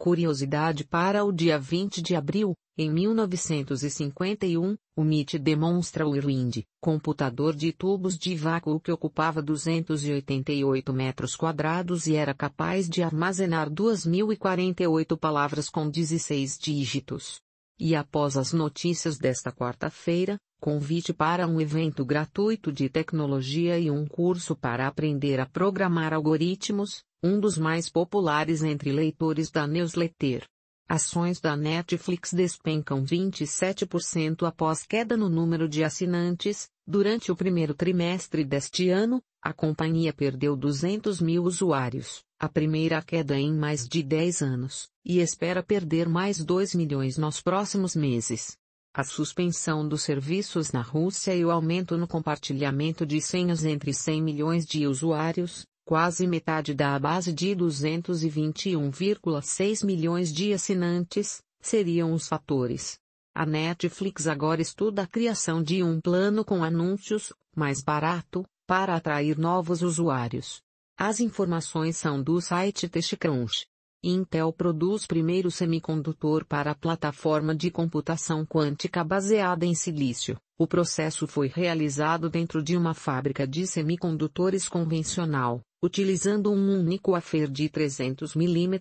Curiosidade para o dia 20 de abril, em 1951, o MIT demonstra o Irwind, computador de tubos de vácuo que ocupava 288 metros quadrados e era capaz de armazenar 2.048 palavras com 16 dígitos. E após as notícias desta quarta-feira, convite para um evento gratuito de tecnologia e um curso para aprender a programar algoritmos, um dos mais populares entre leitores da newsletter. Ações da Netflix despencam 27% após queda no número de assinantes. Durante o primeiro trimestre deste ano, a companhia perdeu 200 mil usuários, a primeira queda em mais de 10 anos, e espera perder mais 2 milhões nos próximos meses. A suspensão dos serviços na Rússia e o aumento no compartilhamento de senhas entre 100 milhões de usuários, quase metade da base de 221,6 milhões de assinantes, seriam os fatores. A Netflix agora estuda a criação de um plano com anúncios, mais barato, para atrair novos usuários. As informações são do site TechCrunch. Intel produz primeiro semicondutor para a plataforma de computação quântica baseada em silício. O processo foi realizado dentro de uma fábrica de semicondutores convencional utilizando um único wafer de 300 mm,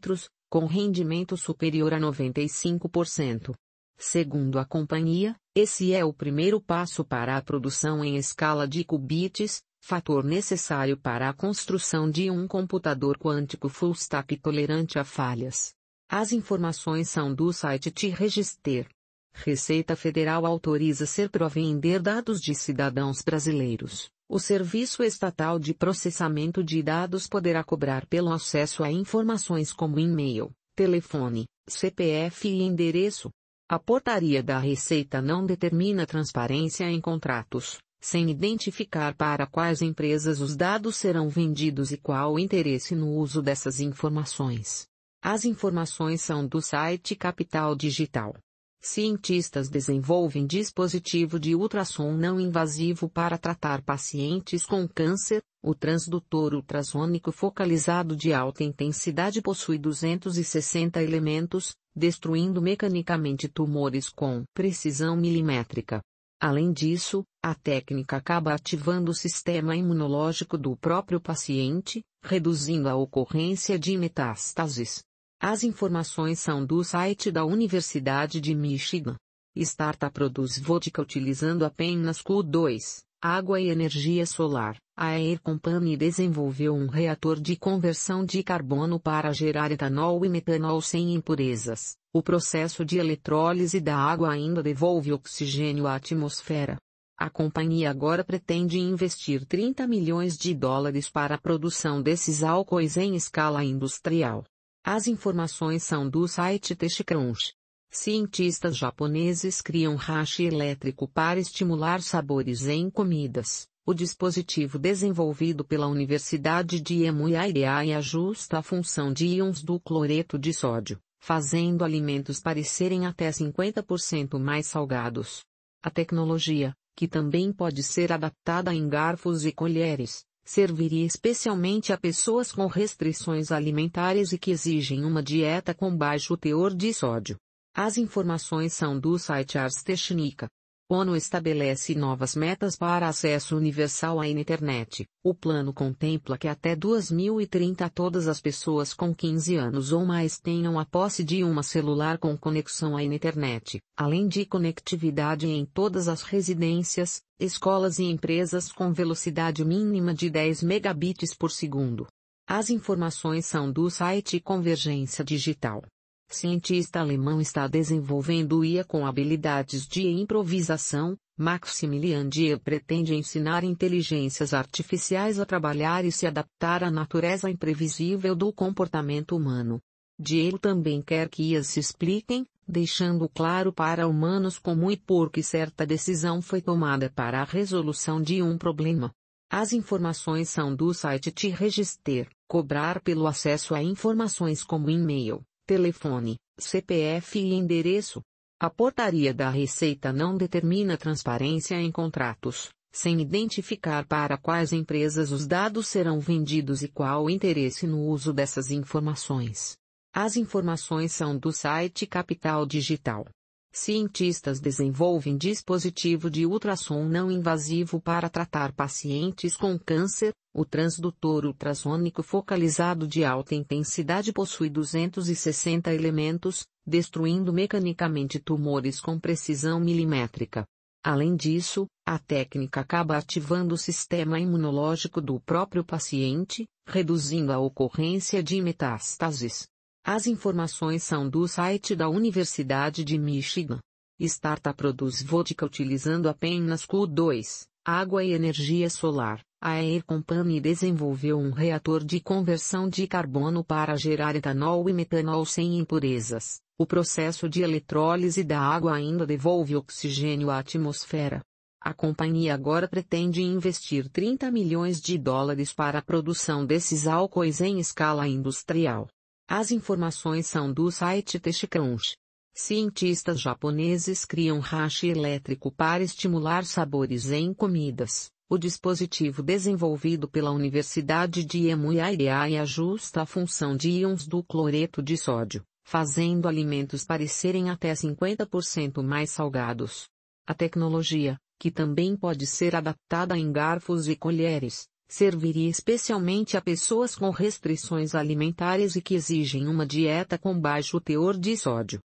com rendimento superior a 95%. Segundo a companhia, esse é o primeiro passo para a produção em escala de qubits, fator necessário para a construção de um computador quântico full stack tolerante a falhas. As informações são do site T-Register. Receita Federal autoriza ser vender dados de cidadãos brasileiros. O Serviço Estatal de Processamento de Dados poderá cobrar pelo acesso a informações como e-mail, telefone, CPF e endereço. A portaria da Receita não determina transparência em contratos, sem identificar para quais empresas os dados serão vendidos e qual o interesse no uso dessas informações. As informações são do site Capital Digital. Cientistas desenvolvem dispositivo de ultrassom não invasivo para tratar pacientes com câncer. O transdutor ultrassônico focalizado de alta intensidade possui 260 elementos, destruindo mecanicamente tumores com precisão milimétrica. Além disso, a técnica acaba ativando o sistema imunológico do próprio paciente, reduzindo a ocorrência de metástases. As informações são do site da Universidade de Michigan. Startup produz vodka utilizando apenas Q2, água e energia solar. A Air Company desenvolveu um reator de conversão de carbono para gerar etanol e metanol sem impurezas. O processo de eletrólise da água ainda devolve oxigênio à atmosfera. A companhia agora pretende investir 30 milhões de dólares para a produção desses álcoois em escala industrial. As informações são do site TechCrunch. Cientistas japoneses criam hashi elétrico para estimular sabores em comidas. O dispositivo desenvolvido pela Universidade de Emu-Aireai ajusta a função de íons do cloreto de sódio, fazendo alimentos parecerem até 50% mais salgados. A tecnologia, que também pode ser adaptada em garfos e colheres, serviria especialmente a pessoas com restrições alimentares e que exigem uma dieta com baixo teor de sódio. As informações são do site Ars Technica. ONU estabelece novas metas para acesso universal à internet. O plano contempla que até 2030 todas as pessoas com 15 anos ou mais tenham a posse de uma celular com conexão à internet, além de conectividade em todas as residências, escolas e empresas com velocidade mínima de 10 megabits por segundo. As informações são do site Convergência Digital. Cientista alemão está desenvolvendo IA com habilidades de improvisação. Maximilian Dier pretende ensinar inteligências artificiais a trabalhar e se adaptar à natureza imprevisível do comportamento humano. Dier também quer que IAs se expliquem, deixando claro para humanos como e por que certa decisão foi tomada para a resolução de um problema. As informações são do site T-Register. Cobrar pelo acesso a informações como e-mail, telefone, CPF e endereço. A portaria da Receita não determina transparência em contratos, sem identificar para quais empresas os dados serão vendidos e qual o interesse no uso dessas informações. As informações são do site Capital Digital. Cientistas desenvolvem dispositivo de ultrassom não invasivo para tratar pacientes com câncer. O transdutor ultrassônico focalizado de alta intensidade possui 260 elementos, destruindo mecanicamente tumores com precisão milimétrica. Além disso, a técnica acaba ativando o sistema imunológico do próprio paciente, reduzindo a ocorrência de metástases. As informações são do site da Universidade de Michigan. Startup produz vodka utilizando apenas Q2, água e energia solar. A Air Company desenvolveu um reator de conversão de carbono para gerar etanol e metanol sem impurezas. O processo de eletrólise da água ainda devolve oxigênio à atmosfera. A companhia agora pretende investir 30 milhões de dólares para a produção desses álcoois em escala industrial. As informações são do site Techcrunch. Cientistas japoneses criam hashi elétrico para estimular sabores em comidas. O dispositivo desenvolvido pela Universidade de Emuyaiai ajusta a função de íons do cloreto de sódio, fazendo alimentos parecerem até 50% mais salgados. A tecnologia, que também pode ser adaptada em garfos e colheres, Serviria especialmente a pessoas com restrições alimentares e que exigem uma dieta com baixo teor de sódio.